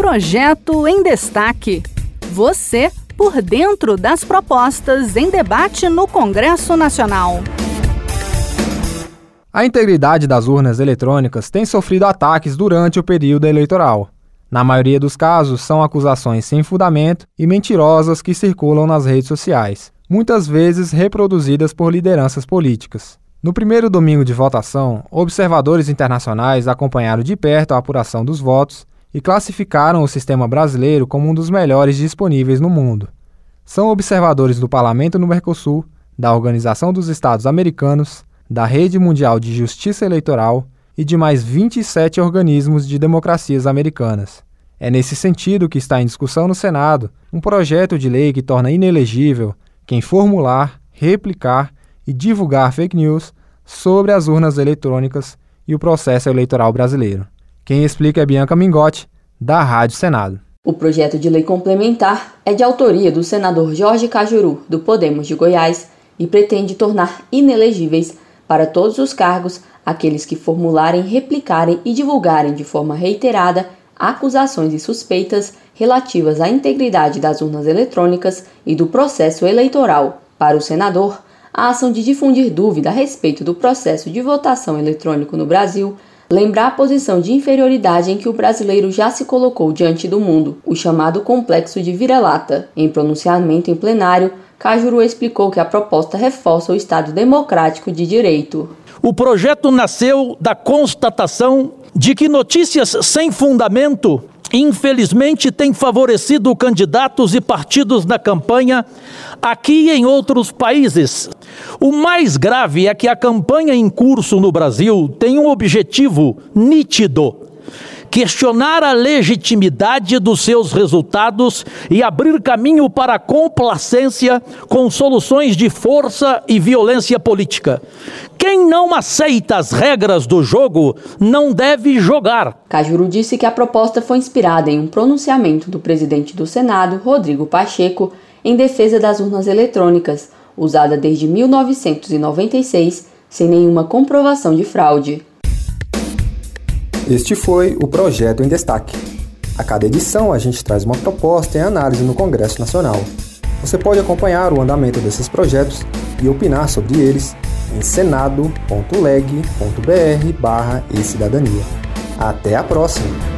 Projeto em Destaque. Você por dentro das propostas em debate no Congresso Nacional. A integridade das urnas eletrônicas tem sofrido ataques durante o período eleitoral. Na maioria dos casos, são acusações sem fundamento e mentirosas que circulam nas redes sociais, muitas vezes reproduzidas por lideranças políticas. No primeiro domingo de votação, observadores internacionais acompanharam de perto a apuração dos votos e classificaram o sistema brasileiro como um dos melhores disponíveis no mundo. São observadores do Parlamento no Mercosul, da Organização dos Estados Americanos, da Rede Mundial de Justiça Eleitoral e de mais 27 organismos de democracias americanas. É nesse sentido que está em discussão no Senado um projeto de lei que torna inelegível quem formular, replicar e divulgar fake news sobre as urnas eletrônicas e o processo eleitoral brasileiro. Quem explica é Bianca Mingotti, da Rádio Senado. O projeto de lei complementar é de autoria do senador Jorge Cajuru, do Podemos de Goiás, e pretende tornar inelegíveis para todos os cargos aqueles que formularem, replicarem e divulgarem de forma reiterada acusações e suspeitas relativas à integridade das urnas eletrônicas e do processo eleitoral. Para o senador, a ação de difundir dúvida a respeito do processo de votação eletrônico no Brasil lembrar a posição de inferioridade em que o brasileiro já se colocou diante do mundo, o chamado complexo de vira-lata. Em pronunciamento em plenário, Cajuru explicou que a proposta reforça o Estado democrático de direito. O projeto nasceu da constatação de que notícias sem fundamento infelizmente tem favorecido candidatos e partidos na campanha aqui e em outros países. O mais grave é que a campanha em curso no Brasil tem um objetivo nítido questionar a legitimidade dos seus resultados e abrir caminho para a complacência com soluções de força e violência política. Quem não aceita as regras do jogo não deve jogar. Cajuru disse que a proposta foi inspirada em um pronunciamento do presidente do Senado, Rodrigo Pacheco, em defesa das urnas eletrônicas, usada desde 1996 sem nenhuma comprovação de fraude. Este foi o Projeto em Destaque. A cada edição a gente traz uma proposta em análise no Congresso Nacional. Você pode acompanhar o andamento desses projetos e opinar sobre eles em senado.leg.br/e-cidadania. Até a próxima!